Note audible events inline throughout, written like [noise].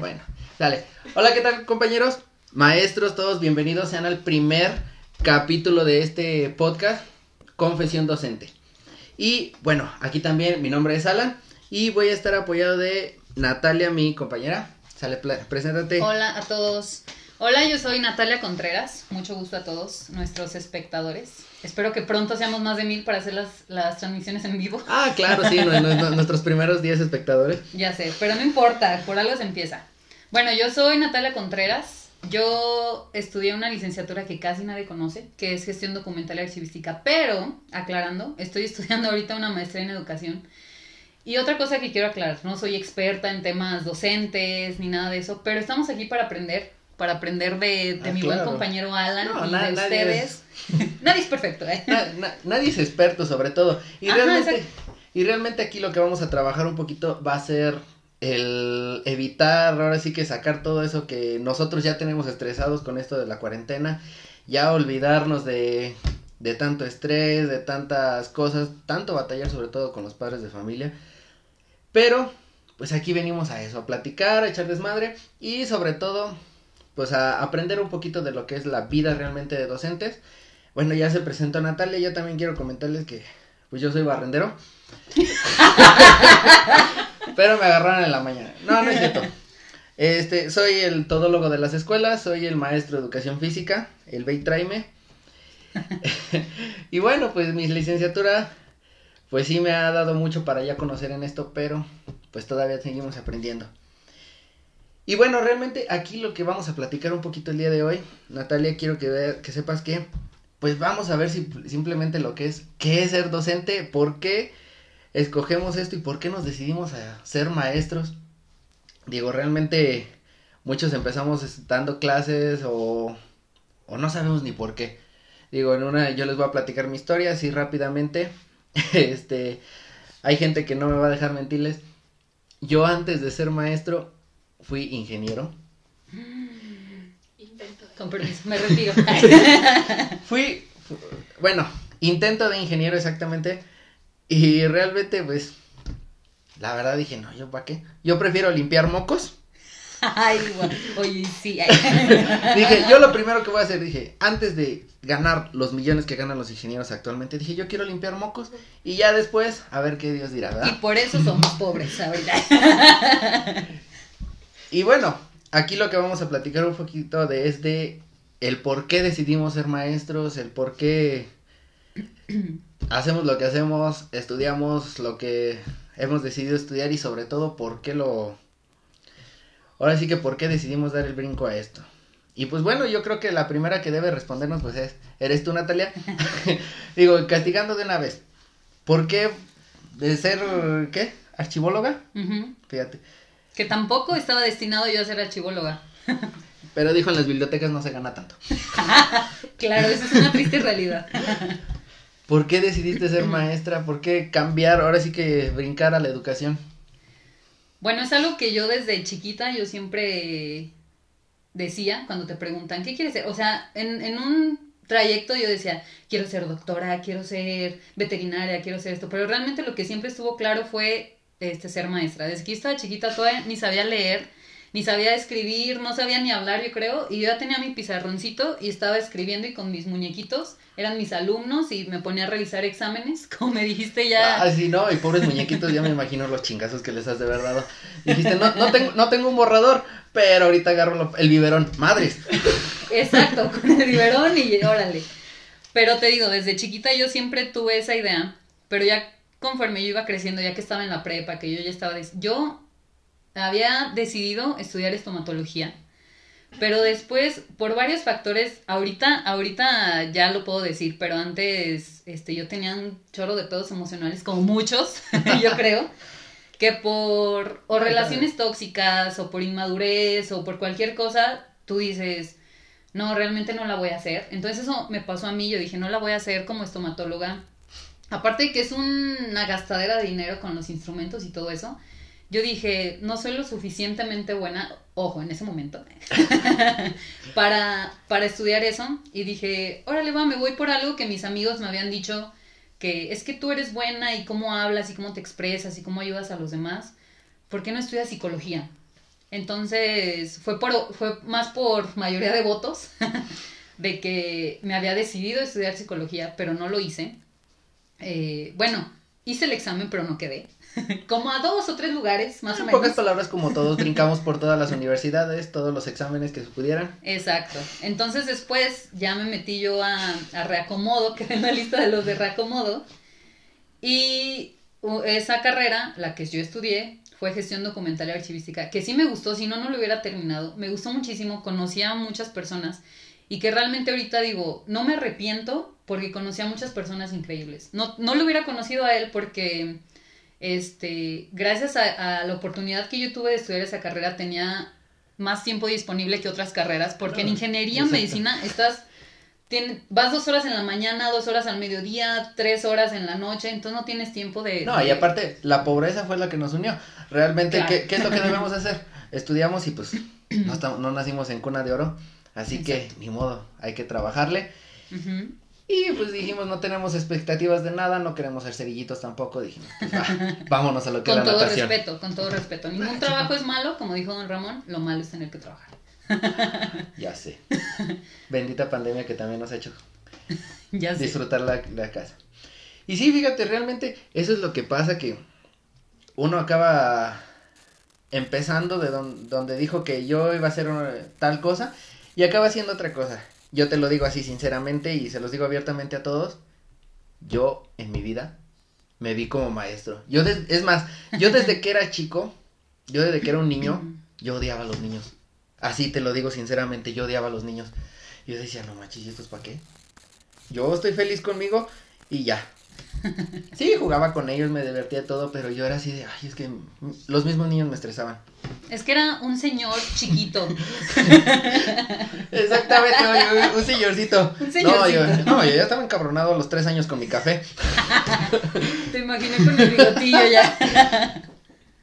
Bueno, dale. Hola, ¿qué tal, compañeros? Maestros, todos bienvenidos sean al primer capítulo de este podcast, Confesión Docente. Y bueno, aquí también mi nombre es Alan y voy a estar apoyado de Natalia, mi compañera. Sale, preséntate. Hola a todos. Hola, yo soy Natalia Contreras. Mucho gusto a todos nuestros espectadores. Espero que pronto seamos más de mil para hacer las, las transmisiones en vivo. Ah, claro, sí, nuestros primeros 10 espectadores. [laughs] Ya sé, pero no importa, por algo se empieza. Bueno, yo soy Natalia Contreras. Yo estudié una licenciatura que casi nadie conoce, que es gestión documental y archivística, pero, aclarando, estoy [laughs] estudiando ahorita una maestría en educación. Y otra cosa que quiero aclarar, no soy experta en temas docentes ni nada de eso, pero estamos aquí para aprender para aprender de, de ah, mi buen compañero Alan y de ustedes. [laughs] nadie es perfecto, ¿eh? nadie es experto, sobre todo. Y, realmente, y realmente aquí lo que vamos a trabajar un poquito va a ser el evitar, ahora sí que sacar todo eso que nosotros ya tenemos estresados con esto de la cuarentena, ya olvidarnos de, de tanto estrés, de tantas cosas, tanto batallar sobre todo con los padres de familia. Pero, pues aquí venimos a eso, a platicar, a echar desmadre y sobre todo pues a aprender un poquito de lo que es la vida realmente de docentes. Bueno, ya se presentó Natalia, yo también quiero comentarles que pues yo soy barrendero. [laughs] Pero me agarraron en la mañana. No, no es cierto. Este, soy el todólogo de las escuelas, soy el maestro de educación física, el Beitraime. [laughs] y bueno, pues mi licenciatura, pues sí me ha dado mucho para ya conocer en esto, pero pues todavía seguimos aprendiendo. Y bueno, realmente aquí lo que vamos a platicar un poquito el día de hoy, Natalia, quiero que, que sepas que, pues vamos a ver si simplemente lo que es, qué es ser docente, por qué escogemos esto y por qué nos decidimos a ser maestros. Digo, realmente muchos empezamos dando clases o, o no sabemos ni por qué. Digo, en una, yo les voy a platicar mi historia así rápidamente. [laughs] este, hay gente que no me va a dejar mentirles. Yo antes de ser maestro fui ingeniero. Intento. Con permiso, me retiro. [laughs] fui, bueno, intento de ingeniero exactamente. Y realmente, pues, la verdad dije, no, ¿yo para qué? Yo prefiero limpiar mocos. Ay, oye, sí. [laughs] dije, yo lo primero que voy a hacer, dije, antes de ganar los millones que ganan los ingenieros actualmente, dije, yo quiero limpiar mocos y ya después, a ver qué Dios dirá, ¿verdad? Y por eso somos pobres ahorita. [laughs] Y bueno, aquí lo que vamos a platicar un poquito de es de el por qué decidimos ser maestros, el por qué hacemos lo que hacemos, estudiamos lo que hemos decidido estudiar y sobre todo por qué lo... Ahora sí que por qué decidimos dar el brinco a esto. Y pues bueno, yo creo que la primera que debe respondernos pues es, ¿eres tú Natalia? [laughs] [laughs] Digo, castigando de una vez. ¿Por qué de ser, qué? ¿Archivóloga? Fíjate. Que tampoco estaba destinado yo a ser archivóloga. [laughs] Pero dijo en las bibliotecas no se gana tanto. [laughs] claro, eso es una triste realidad. [laughs] ¿Por qué decidiste ser maestra? ¿Por qué cambiar, ahora sí que brincar a la educación? Bueno, es algo que yo desde chiquita yo siempre decía cuando te preguntan, ¿qué quieres ser? O sea, en, en un trayecto yo decía, quiero ser doctora, quiero ser veterinaria, quiero ser esto, pero realmente lo que siempre estuvo claro fue este, ser maestra. Desde que estaba chiquita todavía ni sabía leer, ni sabía escribir, no sabía ni hablar, yo creo, y yo ya tenía mi pizarroncito y estaba escribiendo y con mis muñequitos eran mis alumnos y me ponía a revisar exámenes, [laughs] como me dijiste ya. Ah, sí, no, y pobres muñequitos, ya me imagino los chingazos que les has de haber dado. Dijiste, no, no, tengo, no tengo un borrador, pero ahorita agarro el biberón, madres. [laughs] Exacto, con el biberón y órale. Pero te digo, desde chiquita yo siempre tuve esa idea, pero ya conforme yo iba creciendo, ya que estaba en la prepa, que yo ya estaba... Yo había decidido estudiar estomatología, pero después, por varios factores, ahorita, ahorita ya lo puedo decir, pero antes este, yo tenía un chorro de pedos emocionales, como muchos, [laughs] yo creo, que por o relaciones tóxicas, o por inmadurez, o por cualquier cosa, tú dices, no, realmente no la voy a hacer. Entonces eso me pasó a mí, yo dije, no la voy a hacer como estomatóloga Aparte de que es una gastadera de dinero con los instrumentos y todo eso, yo dije, no soy lo suficientemente buena, ojo, en ese momento, [laughs] para, para estudiar eso. Y dije, órale, va, me voy por algo que mis amigos me habían dicho, que es que tú eres buena y cómo hablas y cómo te expresas y cómo ayudas a los demás. ¿Por qué no estudias psicología? Entonces, fue, por, fue más por mayoría de votos [laughs] de que me había decidido estudiar psicología, pero no lo hice. Eh, bueno, hice el examen, pero no quedé. [laughs] como a dos o tres lugares, más en o menos. pocas palabras, como todos [laughs] brincamos por todas las universidades, todos los exámenes que se pudieran. Exacto. Entonces después ya me metí yo a, a reacomodo, [laughs] quedé en la lista de los de reacomodo. Y esa carrera, la que yo estudié, fue gestión documental y archivística, que sí me gustó, si no, no lo hubiera terminado. Me gustó muchísimo, conocí a muchas personas y que realmente ahorita digo, no me arrepiento porque conocí a muchas personas increíbles. No, no lo hubiera conocido a él porque, este, gracias a, a la oportunidad que yo tuve de estudiar esa carrera, tenía más tiempo disponible que otras carreras, porque en ingeniería en medicina estás, tien- vas dos horas en la mañana, dos horas al mediodía, tres horas en la noche, entonces no tienes tiempo de... No, y aparte, la pobreza fue la que nos unió. Realmente, Claro. ¿qué, qué es lo que [laughs] debemos hacer? Estudiamos y pues [clears throat] no, estamos- no nacimos en cuna de oro, así que ni modo, hay que trabajarle. Y pues dijimos, no tenemos expectativas de nada, no queremos ser cerillitos tampoco, dijimos, pues va, [laughs] vámonos a lo que es Con la todo natación. respeto, con todo respeto. [laughs] Ningún trabajo es malo, como dijo don Ramón, lo malo es tener que trabajar. [laughs] Ya sé. Bendita pandemia que también nos ha hecho [laughs] Ya sé. disfrutar la, la casa. Y sí, fíjate, realmente eso es lo que pasa que uno acaba empezando de don- donde dijo que yo iba a hacer una- tal cosa y acaba haciendo otra cosa. Yo te lo digo así sinceramente y se los digo abiertamente a todos. Yo en mi vida me vi como maestro. Yo es más, yo desde que era chico, yo desde que era un niño, [laughs] yo odiaba a los niños. Así te lo digo sinceramente, yo odiaba a los niños. Yo decía, no manches, ¿y esto es para qué? Yo estoy feliz conmigo y ya. [laughs] Sí, jugaba con ellos, me divertía todo, pero yo era así de, ay, es que los mismos niños me estresaban. Es que era un señor chiquito. [laughs] [laughs] Exactamente, un señorcito. Un No, señorcito. yo, no, yo ya estaba encabronado a los tres años con mi café. Te imaginé con el bigotillo ya.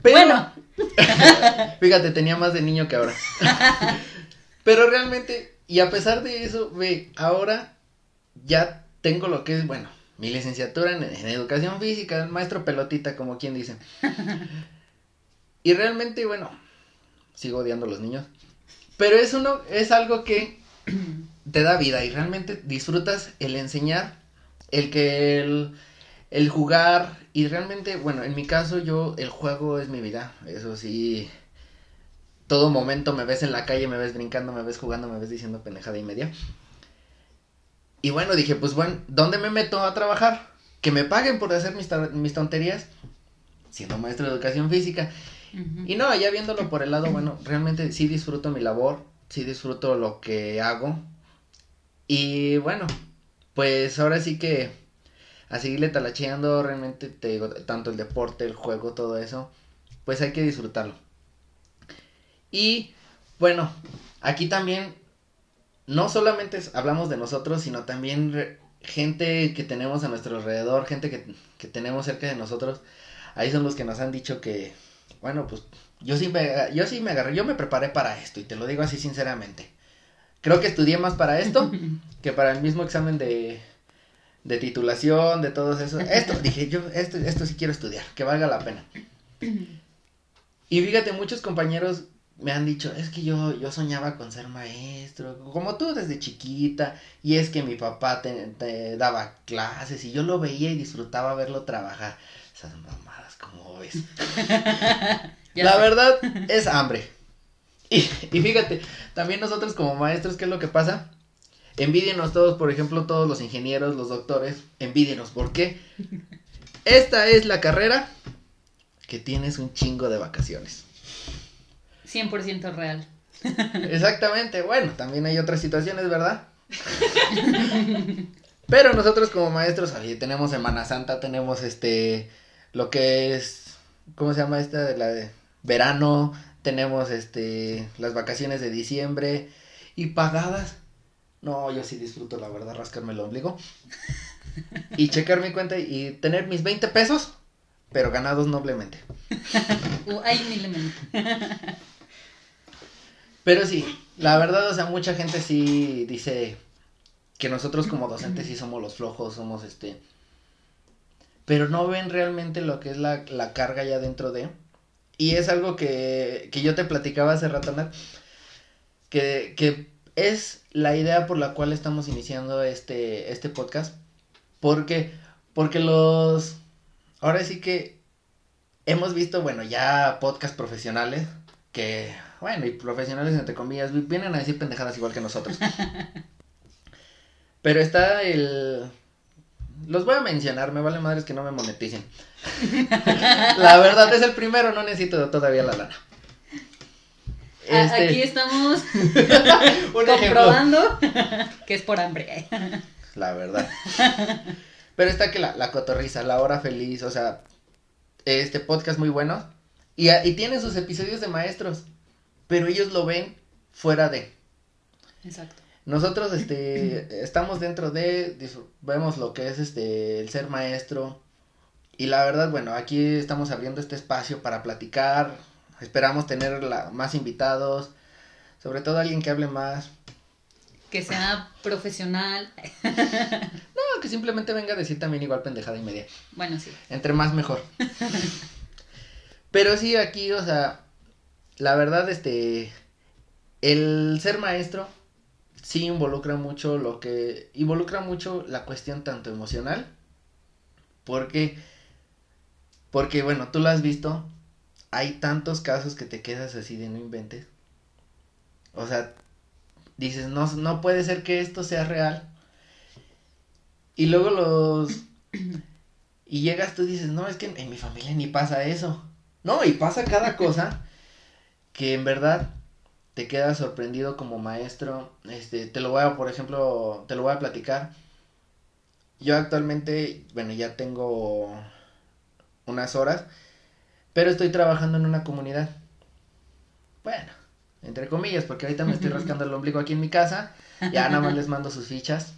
Pero, Bueno, [laughs] fíjate, tenía más de niño que ahora. [laughs] Pero realmente, y a pesar de eso, ve, ahora ya tengo lo que es, bueno, mi licenciatura en, en educación física, el maestro pelotita, como quien dice. [laughs] Y realmente, bueno, sigo odiando a los niños. Pero es uno, es algo que [clears throat] te da vida y realmente disfrutas el enseñar, el que el, el jugar y realmente, bueno, en mi caso yo, el juego es mi vida, eso sí, todo momento me ves en la calle, me ves brincando, me ves jugando, me ves diciendo pendejada y media. Y bueno, dije, pues bueno, ¿dónde me meto a trabajar? Que me paguen por hacer mis, mis tonterías, siendo maestro de educación física. Y no, ya viéndolo por el lado, bueno, realmente sí disfruto mi labor, sí disfruto lo que hago. Y bueno, pues ahora sí que a seguirle talacheando, realmente te digo, tanto el deporte, el juego, todo eso, pues hay que disfrutarlo. Y bueno, aquí también no solamente hablamos de nosotros, sino también gente que tenemos a nuestro alrededor, gente que, que tenemos cerca de nosotros. Ahí son los que nos han dicho que, bueno, pues yo sí me, yo sí me agarré, yo me preparé para esto y te lo digo así sinceramente. Creo que estudié más para esto [laughs] que para el mismo examen de, de titulación, de todo eso. Esto, [laughs] dije yo, esto, esto sí quiero estudiar, que valga la pena. [clears throat] Y fíjate, muchos compañeros me han dicho, es que yo, yo soñaba con ser maestro, como tú desde chiquita, y es que mi papá te, te daba clases y yo lo veía y disfrutaba verlo trabajar. Esas mamadas, como ves. [laughs] La sé. verdad [laughs] es hambre. Y, y fíjate, también nosotros como maestros, ¿qué es lo que pasa? Envidienos todos, por ejemplo, todos los ingenieros, los doctores, envidienos, ¿por qué? Esta es la carrera que tienes un chingo de vacaciones. 100% real. Exactamente, bueno, también hay otras situaciones, ¿verdad? Pero nosotros como maestros, oye, tenemos Semana Santa, tenemos este, lo que es, ¿cómo se llama esta? La de verano, tenemos este, las vacaciones de diciembre y pagadas. No, yo sí disfruto, la verdad, rascarme el ombligo. Y checar mi cuenta y tener mis 20 pesos, pero ganados noblemente. [laughs] Uh, ay, humildemente. Pero sí, la verdad, o sea, mucha gente sí dice que nosotros como docentes sí somos los flojos, somos este... Pero no ven realmente lo que es la, la carga ya dentro de... Y es algo que, que yo te platicaba hace rato, Nat, que, que es la idea por la cual estamos iniciando este, este podcast. Porque, porque los, ahora sí que hemos visto, bueno, ya podcast profesionales que, bueno, y profesionales entre comillas, vienen a decir pendejadas igual que nosotros. [laughs] Pero está el... Los voy a mencionar, me vale madres que no me moneticen. [laughs] la verdad es el primero, no necesito todavía la lana. Este... Aquí estamos [laughs] comprobando [laughs] que es por hambre. la verdad. Pero está que la, la cotorriza, la hora feliz, o sea, este podcast muy bueno. Y, y tiene sus episodios de maestros, pero ellos lo ven fuera de. Exacto. Nosotros, este, [clears throat] estamos dentro de, vemos lo que es, este, el ser maestro. Y la verdad, bueno, aquí estamos abriendo este espacio para platicar. Esperamos tener la, más invitados, sobre todo alguien que hable más. Que sea profesional. [laughs] no, que simplemente venga a decir también igual pendejada y media. Bueno, sí. Entre más mejor. [laughs] Pero sí, aquí, o sea, la verdad, este, el ser maestro sí involucra mucho lo que, involucra mucho la cuestión tanto emocional, porque, porque bueno, tú lo has visto, hay tantos casos que te quedas así de no inventes. O sea, dices, no, no puede ser que esto sea real. Y luego los... Y llegas tú y dices, no, es que en mi familia ni pasa eso. No, y pasa cada cosa que en verdad te quedas sorprendido como maestro. Este, te lo voy a, por ejemplo, te lo voy a platicar. Yo actualmente, bueno, ya tengo unas horas, pero estoy trabajando en una comunidad. Bueno, entre comillas, porque ahorita me estoy [laughs] rascando el ombligo aquí en mi casa. Ya nada más les mando sus fichas.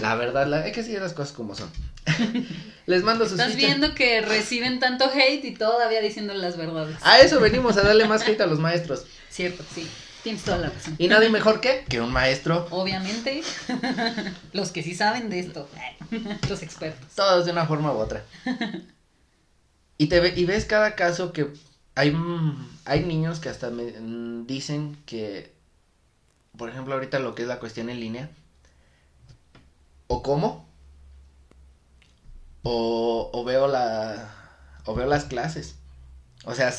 La verdad, la, hay que decir las cosas como son. [laughs] Les mando sus Estás viendo que reciben tanto hate y todavía diciendo las verdades. A eso venimos, a darle más hate a los maestros. Cierto, sí. Tienes toda la razón. Y nadie mejor que que un maestro. Obviamente. [laughs] los que sí saben de esto. los expertos. Todos de una forma u otra. Y te ve, y ves cada caso que hay, hay niños que hasta me mm, dicen que, por ejemplo, ahorita lo que es la cuestión en línea, o cómo, o, o veo la o veo las clases. O sea,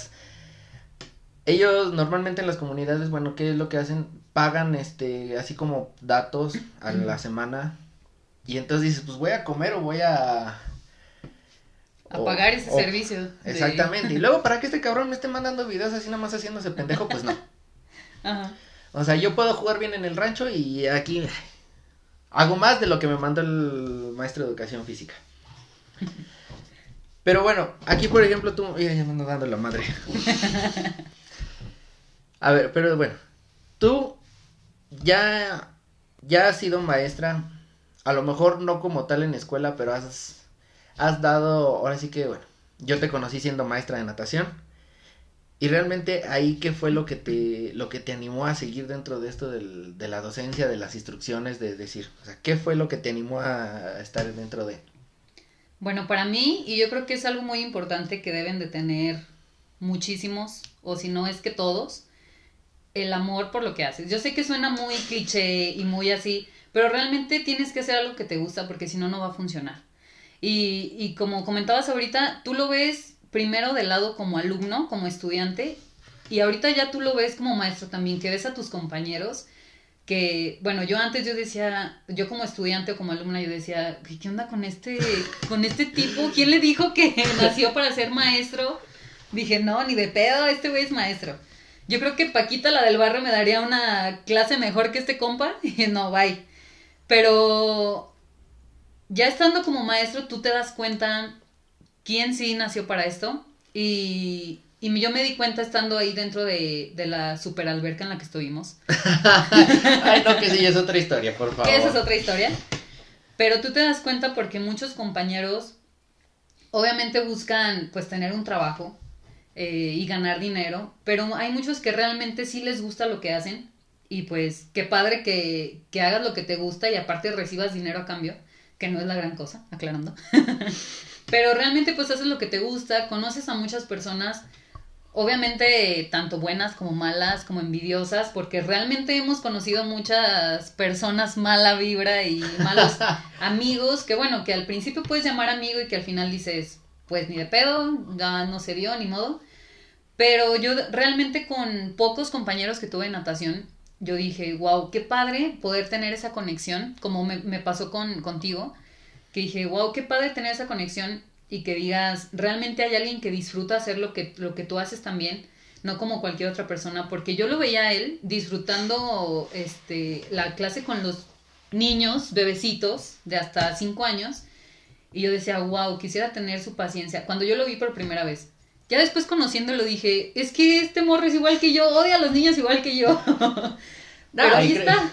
ellos normalmente en las comunidades, bueno, ¿qué es lo que hacen? Pagan este así como datos a la semana y entonces dices, pues voy a comer o voy a a pagar ese servicio. Exactamente. Y luego para que este cabrón me esté mandando videos así nada más haciéndose pendejo, pues no. [laughs] Ajá. O sea, yo puedo jugar bien en el rancho y aquí hago más de lo que me mandó el maestro de educación física. [laughs] Pero bueno, aquí por ejemplo tú. Ya, me ando dando la madre. [laughs] A ver, pero bueno. Tú ya. Ya has sido maestra. A lo mejor no como tal en escuela, pero has. Has dado. Ahora sí que, bueno. Yo te conocí siendo maestra de natación. Y realmente ahí qué fue lo que te lo que te animó a seguir dentro de esto del, de la docencia, de las instrucciones, de decir, o sea, ¿qué fue lo que te animó a estar dentro de? Bueno, para mí, y yo creo que es algo muy importante que deben de tener muchísimos, o si no es que todos, el amor por lo que haces. Yo sé que suena muy cliché y muy así, pero realmente tienes que hacer algo que te gusta porque si no, no va a funcionar. Y, y como comentabas ahorita, tú lo ves primero del lado como alumno, como estudiante, y ahorita ya tú lo ves como maestro también, que ves a tus compañeros que, bueno, yo antes yo decía, yo como estudiante o como alumna, yo decía, ¿qué onda con este, con este tipo? ¿Quién le dijo que [laughs] nació para ser maestro? Dije, no, ni de pedo, este güey es maestro. Yo creo que Paquita, la del barrio, me daría una clase mejor que este compa. Y [laughs] no, bye. Pero ya estando como maestro, tú te das cuenta quién sí nació para esto. Y, y yo me di cuenta estando ahí dentro de, de la super alberca en la que estuvimos. [laughs] Ay, no, que sí, es otra historia, por favor. Esa es otra historia. Pero tú te das cuenta porque muchos compañeros obviamente buscan pues tener un trabajo eh, y ganar dinero, pero hay muchos que realmente sí les gusta lo que hacen y pues qué padre que, que hagas lo que te gusta y aparte recibas dinero a cambio, que no es la gran cosa, aclarando. [laughs] pero realmente pues haces lo que te gusta, conoces a muchas personas obviamente tanto buenas como malas, como envidiosas, porque realmente hemos conocido muchas personas mala vibra y malos [laughs] amigos, que bueno, que al principio puedes llamar amigo y que al final dices, pues ni de pedo, ya no se dio, ni modo. Pero yo realmente con pocos compañeros que tuve en natación, yo dije, wow, qué padre poder tener esa conexión, como me, me pasó con, contigo, que dije, wow, qué padre tener esa conexión y que digas, realmente hay alguien que disfruta hacer lo que, lo que tú haces también, no como cualquier otra persona, porque yo lo veía a él disfrutando este, la clase con los niños, bebecitos de hasta 5 años, y yo decía, wow, quisiera tener su paciencia, cuando yo lo vi por primera vez. Ya después conociéndolo dije, es que este morro es igual que yo, odia a los niños igual que yo. [laughs] Pero ahí está.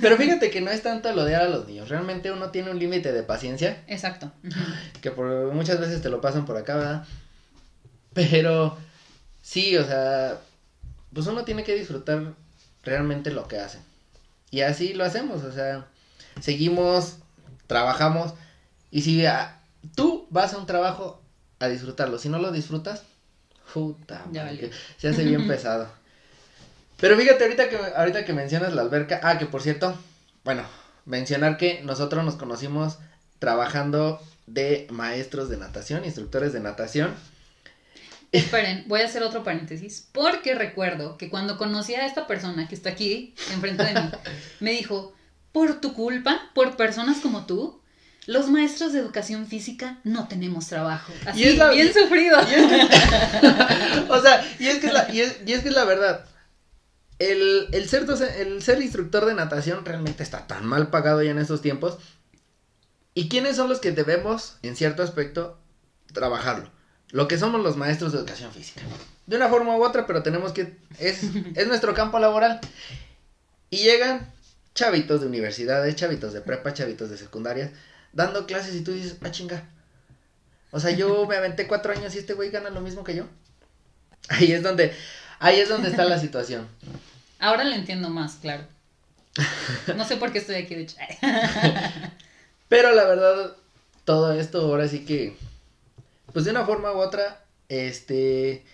Pero fíjate que no es tanto el odiar a los niños. Realmente uno tiene un límite de paciencia. Exacto. Que por muchas veces te lo pasan por acá, ¿verdad? Pero sí, o sea, pues uno tiene que disfrutar realmente lo que hace. Y así lo hacemos, o sea, seguimos, trabajamos. Y si tú vas a un trabajo a disfrutarlo, si no lo disfrutas, puta, se hace bien [laughs] pesado. Pero fíjate, ahorita que, ahorita que mencionas la alberca, ah, que por cierto, bueno, mencionar que nosotros nos conocimos trabajando de maestros de natación, instructores de natación. Esperen, voy a hacer otro paréntesis, porque recuerdo que cuando conocí a esta persona que está aquí, enfrente de mí, [laughs] me dijo, por tu culpa, por personas como tú, los maestros de educación física no tenemos trabajo. Así, bien sufrido. o sea, [laughs] y es que y es, que la verdad el, el, ser el ser instructor de natación realmente está tan mal pagado ya en estos tiempos. ¿Y quiénes son los que debemos, en cierto aspecto, trabajarlo? Lo que somos los maestros de educación física. De una forma u otra, pero tenemos que... Es, [laughs] es nuestro campo laboral. Y llegan chavitos de universidades, chavitos de prepa, chavitos de secundaria, dando clases y tú dices, ah, chinga. O sea, yo me aventé cuatro años y este güey gana lo mismo que yo. Ahí es donde, ahí es donde está la situación. [laughs] Ahora lo entiendo más, claro. No sé por qué estoy aquí, de hecho. [laughs] Pero la verdad, todo esto ahora sí que, pues de una forma u otra, este,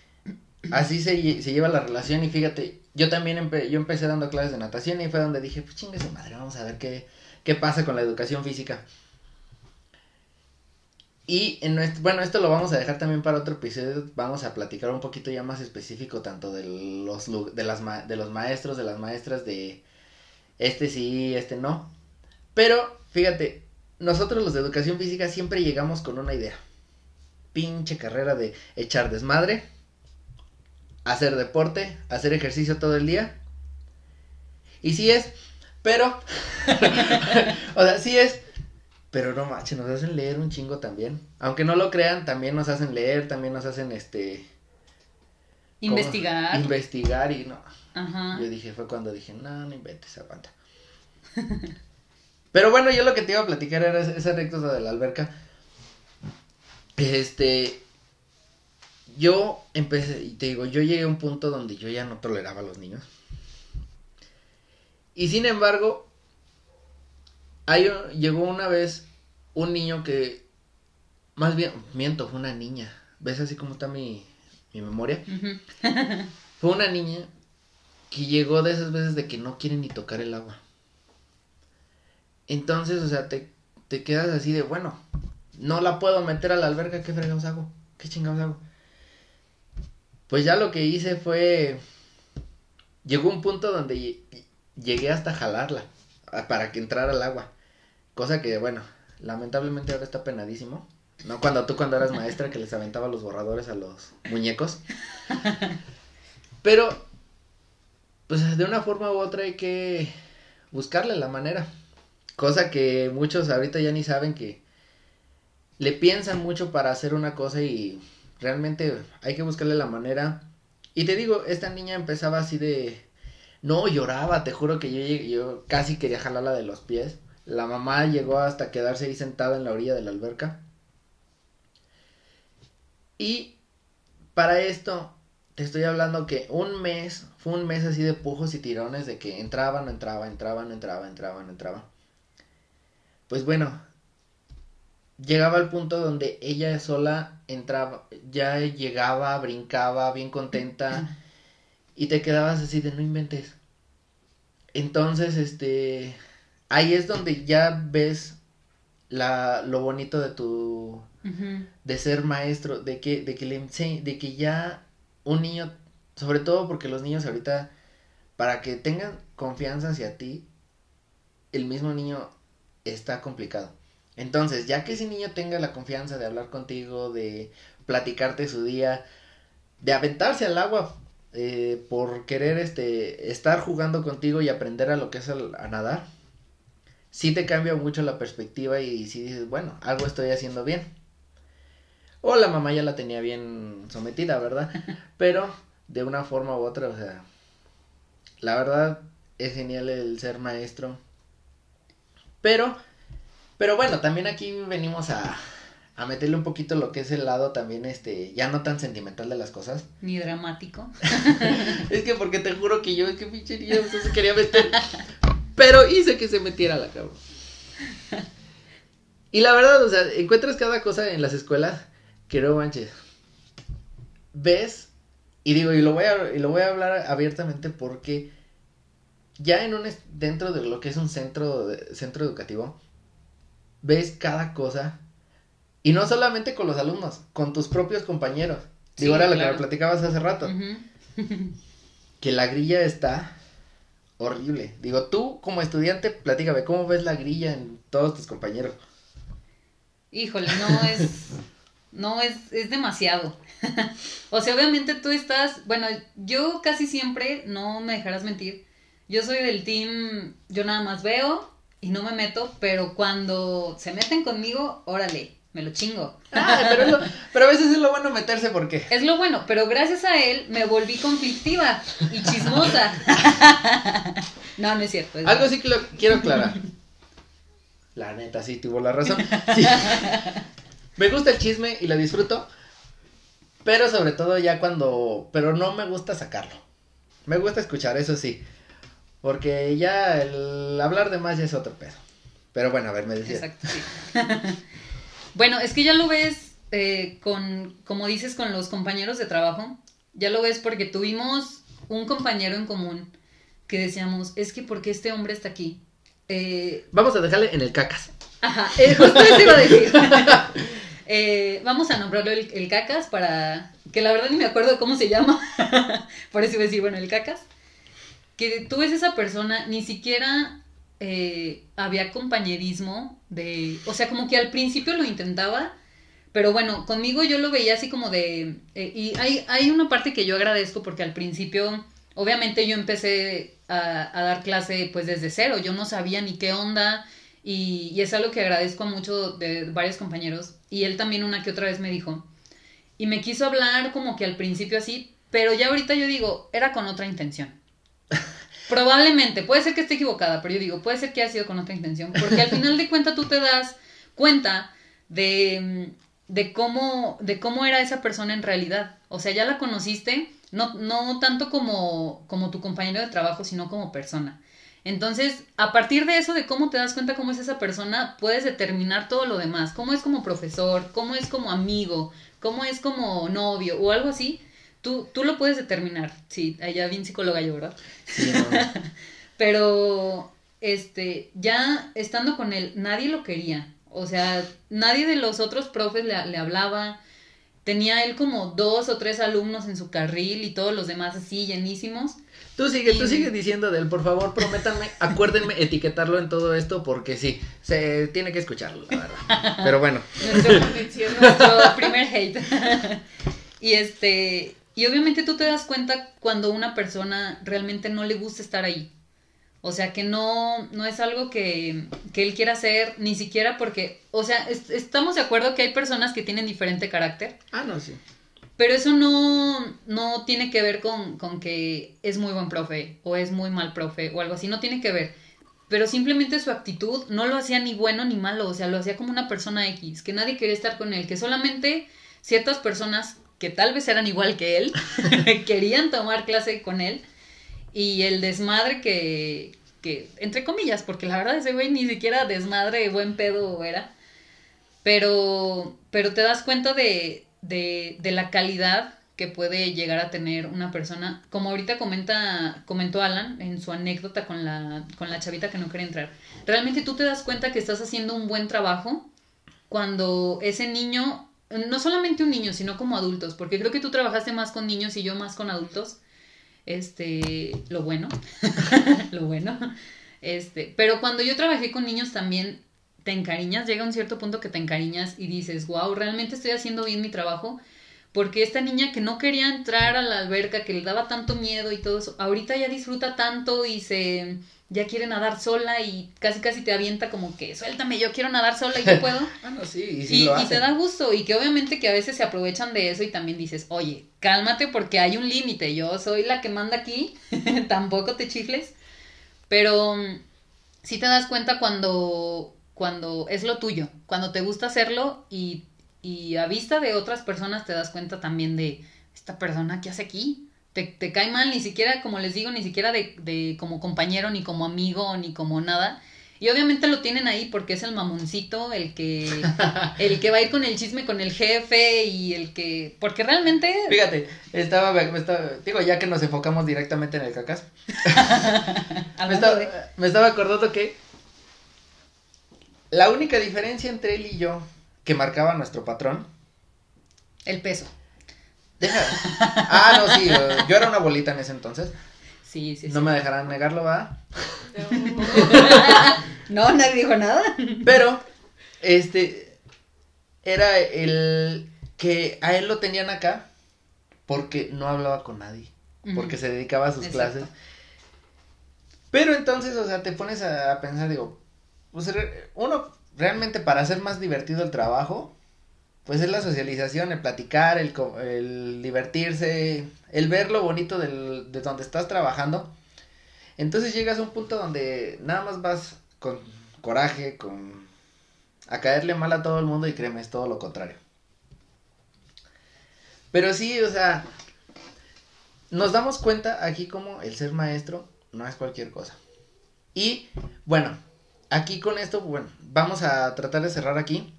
así se, se lleva la relación y fíjate, yo también yo empecé dando clases de natación y fue donde dije, pues chingue su madre, vamos a ver qué, qué pasa con la educación física. Y en nuestro, bueno, esto lo vamos a dejar también para otro episodio. Vamos a platicar un poquito ya más específico tanto de los de las de los maestros, de las maestras de este sí, este no. Pero fíjate, nosotros los de educación física siempre llegamos con una idea. Pinche carrera de echar desmadre, hacer deporte, hacer ejercicio todo el día. Y sí es, pero [laughs] o sea, sí es, pero no manches, nos hacen leer un chingo también. Aunque no lo crean, también nos hacen leer, también nos hacen este. Investigar. Investigar y no. Ajá. Yo dije, fue cuando dije, no, no inventes, aguanta. Pero bueno, yo lo que te iba a platicar era esa anécdota de la alberca. Este. Yo empecé, y te digo, yo llegué a un punto donde yo ya no toleraba a los niños. Y sin embargo, hay, llegó una vez un niño que, más bien, miento, fue una niña. ¿Ves así como está mi, mi memoria? [laughs] fue una niña que llegó de esas veces de que no quiere ni tocar el agua. Entonces, o sea, te, te quedas así de, bueno, no la puedo meter a la alberca, ¿qué fregados hago? ¿Qué chingados hago? Pues ya lo que hice fue, llegó un punto donde llegué hasta jalarla para que entrara al agua. Cosa que, bueno, lamentablemente ahora está penadísimo. ¿No? Cuando tú cuando eras maestra que les aventaba los borradores a los muñecos. Pero, pues de una forma u otra hay que buscarle la manera. Cosa que muchos ahorita ya ni saben que le piensan mucho para hacer una cosa y realmente hay que buscarle la manera. Y te digo, esta niña empezaba así de... No, lloraba, te juro que yo, yo casi quería jalarla de los pies. La mamá llegó hasta quedarse ahí sentada en la orilla de la alberca. Y para esto, te estoy hablando que un mes, fue un mes así de pujos y tirones de que entraban, no entraba, entraban, no entraba, entraban, no entraba. Pues bueno, llegaba al punto donde ella sola entraba, ya llegaba, brincaba, bien contenta, [clears throat] y te quedabas así de no inventes. Entonces, este, ahí es donde ya ves la, lo bonito de tu, de ser maestro, de que, de que le de que ya un niño, sobre todo porque los niños ahorita, para que tengan confianza hacia ti, el mismo niño está complicado. Entonces, ya que ese niño tenga la confianza de hablar contigo, de platicarte su día, de aventarse al agua eh, por querer este estar jugando contigo y aprender a lo que es a nadar, sí te cambia mucho la perspectiva y si dices, bueno, algo estoy haciendo bien. O la mamá ya la tenía bien sometida, ¿verdad? [laughs] Pero de una forma u otra, o sea, la verdad es genial el ser maestro. Pero pero bueno, también aquí venimos a, a meterle un poquito lo que es el lado también, este, ya no tan sentimental de las cosas. Ni dramático. [laughs] es que porque te juro que yo, es que pinche niño se quería meter. [laughs] Pero hice que se metiera la cama. Y la verdad, o sea, encuentras cada cosa en las escuelas que no manches. Ves, y digo, y lo voy a, y lo voy a hablar abiertamente porque ya en un, dentro de lo que es un centro, centro educativo, ves cada cosa. Y no solamente con los alumnos, con tus propios compañeros. Digo, ahora lo que me platicabas hace rato. [laughs] que la grilla está horrible. Digo, tú como estudiante, platícame, ¿cómo ves la grilla en todos tus compañeros? Híjole, no es, no es, es demasiado. [laughs] o sea, obviamente tú estás, bueno, yo casi siempre, no me dejarás mentir, yo soy del team, yo nada más veo, y no me meto, pero cuando se meten conmigo, órale, me lo chingo. Ah, pero, pero a veces es lo bueno meterse porque. Es lo bueno, pero gracias a él me volví conflictiva y chismosa. [laughs] no, no es cierto. Algo sí que lo quiero aclarar. La neta, sí, tuvo la razón. [laughs] Me gusta el chisme y lo disfruto. Pero sobre todo ya cuando. Pero no me gusta sacarlo. Me gusta escuchar, eso sí. Porque ya el hablar de más ya es otro pedo. Pero bueno, a ver, me decía. Exacto, sí. [laughs] bueno, es que ya lo ves eh, con, como dices, con los compañeros de trabajo. Ya lo ves porque tuvimos un compañero en común que decíamos, es que porque este hombre está aquí. Eh, vamos a dejarle en el cacas. Ajá, eh, justo eso iba a decir. [laughs] vamos a nombrarlo el, el, cacas para que la verdad ni me acuerdo cómo se llama. [laughs] Por eso iba a decir, bueno, el cacas que tú ves esa persona, ni siquiera eh, había compañerismo de, o sea, como que al principio lo intentaba, pero bueno, conmigo yo lo veía así como de, eh, y hay, hay una parte que yo agradezco porque al principio, obviamente yo empecé a, dar clase pues desde cero, yo no sabía ni qué onda, y, y es algo que agradezco mucho de varios compañeros, y él también una que otra vez me dijo, y me quiso hablar como que al principio así, pero ya ahorita yo digo, era con otra intención. Probablemente, puede ser que esté equivocada, pero yo digo, puede ser que haya sido con otra intención, porque al final de cuentas tú te das cuenta de, de, cómo, de cómo era esa persona en realidad. O sea, ya la conociste, no, no tanto como, como tu compañero de trabajo, sino como persona. Entonces, a partir de eso, de cómo te das cuenta cómo es esa persona, puedes determinar todo lo demás, cómo es como profesor, cómo es como amigo, cómo es como novio o algo así Tú, tú lo puedes determinar. Sí, allá bien psicóloga yo, ¿verdad? Sí, [laughs] Pero, este, ya estando con él, nadie lo quería. O sea, nadie de los otros profes le, le hablaba. Tenía él como dos o tres alumnos en su carril y todos los demás así llenísimos. Tú sigue, tú sigue diciendo de él, por favor, prométanme, acuérdenme [laughs] etiquetarlo en todo esto porque sí, se tiene que escucharlo, la verdad. [laughs] Pero bueno. nuestro primer hate. y este, y obviamente tú te das cuenta cuando una persona realmente no le gusta estar ahí. O sea, que no, no es algo que, que él quiera hacer, ni siquiera porque, o sea, estamos de acuerdo que hay personas que tienen diferente carácter. Ah, no, sí. Pero eso no, no tiene que ver con, con que es muy buen profe o es muy mal profe o algo así, no tiene que ver. Pero simplemente su actitud no lo hacía ni bueno ni malo, o sea, lo hacía como una persona X, que nadie quería estar con él, que solamente ciertas personas que tal vez eran igual que él, [laughs] querían tomar clase con él, y el desmadre que, que, entre comillas, porque la verdad ese güey ni siquiera desmadre buen pedo era, Pero, pero te das cuenta de, de, de la calidad que puede llegar a tener una persona, como ahorita comenta, comentó Alan en su anécdota con la, con la chavita que no quería entrar. Realmente tú te das cuenta que estás haciendo un buen trabajo cuando ese niño, no solamente un niño, sino como adultos, porque creo que tú trabajaste más con niños y yo más con adultos. Este, lo bueno, [laughs] lo bueno. Este, pero cuando yo trabajé con niños también te encariñas, llega un cierto punto que te encariñas y dices, wow, realmente estoy haciendo bien mi trabajo porque esta niña que no quería entrar a la alberca, que le daba tanto miedo y todo eso, ahorita ya disfruta tanto y se ya quiere nadar sola y casi casi te avienta como que suéltame, yo quiero nadar sola y yo puedo. [laughs] ah, no, sí, y, sí y, te da gusto y que obviamente que a veces se aprovechan de eso y también dices, oye, cálmate porque hay un límite, yo soy la que manda aquí, [laughs] tampoco te chifles, pero mm, sí te das cuenta cuando, cuando es lo tuyo, cuando te gusta hacerlo y y a vista de otras personas te das cuenta también de esta persona que hace aquí. Te, te cae mal, ni siquiera, como les digo, ni siquiera de, de como compañero, ni como amigo, ni como nada. Y obviamente lo tienen ahí porque es el mamoncito, el que, [laughs] el que va a ir con el chisme con el jefe y el que, porque realmente. Fíjate, estaba, estaba digo ya que nos enfocamos directamente en el cacas. [laughs] me, estaba, me estaba acordando que la única diferencia entre él y yo que marcaba nuestro patrón? El peso. Deja. Ah, no, sí, yo era una bolita en ese entonces. Sí, sí, No me dejarán negarlo, ¿va? [laughs] no, nadie dijo nada. Pero, este, era el que a él lo tenían acá porque no hablaba con nadie, porque se dedicaba a sus clases. Pero entonces, o sea, te pones a, pensar, digo, pues uno realmente para hacer más divertido el trabajo, pues es la socialización, el platicar, el, divertirse, el ver lo bonito del, de donde estás trabajando. Entonces llegas a un punto donde nada más vas con coraje, con a caerle mal a todo el mundo y créeme, es todo lo contrario. Pero sí, o sea, nos damos cuenta aquí como el ser maestro no es cualquier cosa. Y bueno, aquí con esto, bueno, vamos a tratar de cerrar aquí.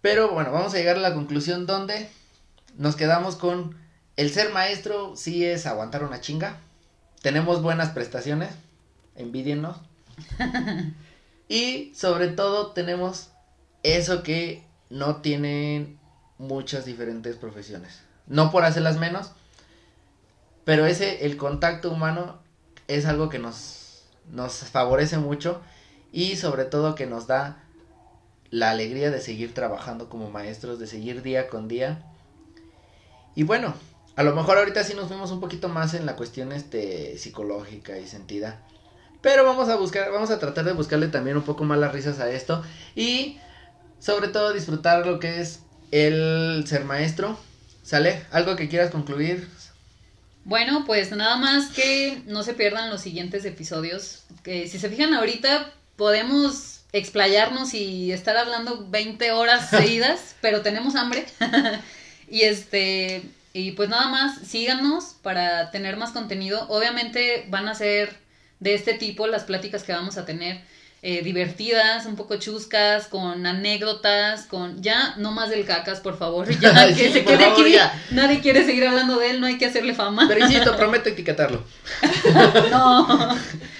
Pero bueno, vamos a llegar a la conclusión donde nos quedamos con el ser maestro sí es aguantar una chinga. Tenemos buenas prestaciones, envidienos. [laughs] y sobre todo tenemos eso que no tienen muchas diferentes profesiones. No por hacerlas menos, pero ese, el contacto humano es algo que nos, nos favorece mucho y sobre todo que nos da la alegría de seguir trabajando como maestros, de seguir día con día. Y bueno, a lo mejor ahorita sí nos fuimos un poquito más en la cuestión este psicológica y sentida. Pero vamos a buscar, vamos a tratar de buscarle también un poco más las risas a esto y sobre todo disfrutar lo que es el ser maestro. ¿Sale? ¿Algo que quieras concluir? Bueno, pues nada más que no se pierdan los siguientes episodios. Que si se fijan ahorita, podemos explayarnos y estar hablando 20 horas [laughs] seguidas, pero tenemos hambre. [laughs] y este, y pues nada más, síganos para tener más contenido. Obviamente van a ser de este tipo las pláticas que vamos a tener. Eh, divertidas, un poco chuscas, con anécdotas, con ya no más del cacas, por favor, ya [laughs] que se quede aquí. Nadie quiere seguir hablando de él, no hay que hacerle fama. Pero insisto, [laughs] prometo etiquetarlo. no,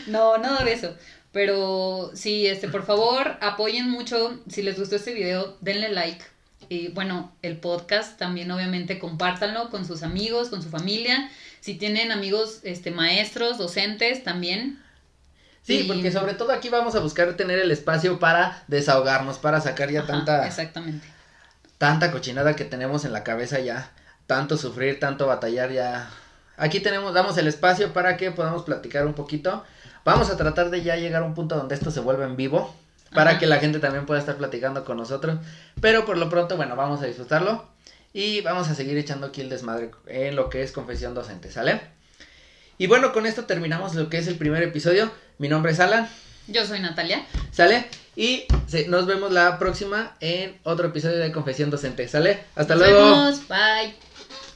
no, nada de eso. Pero sí, este, por favor, apoyen mucho. Si les gustó este video, denle like. Y bueno, el podcast también obviamente compártanlo con sus amigos, con su familia. Si tienen amigos este, maestros, docentes, también. Sí, porque sobre todo aquí vamos a buscar tener el espacio para desahogarnos, para sacar ya tanta... Exactamente. Tanta cochinada que tenemos en la cabeza ya. Tanto sufrir, tanto batallar ya. Aquí tenemos, damos el espacio para que podamos platicar un poquito Vamos a tratar de ya llegar a un punto donde esto se vuelva en vivo para que la gente también pueda estar platicando con nosotros. Pero por lo pronto, bueno, vamos a disfrutarlo y vamos a seguir echando aquí el desmadre en lo que es confesión docente, ¿sale? Y bueno, con esto terminamos lo que es el primer episodio. Mi nombre es Alan. Yo soy Natalia. ¿Sale? Y nos vemos la próxima en otro episodio de Confesión Docente. ¿Sale? Hasta luego. Bye.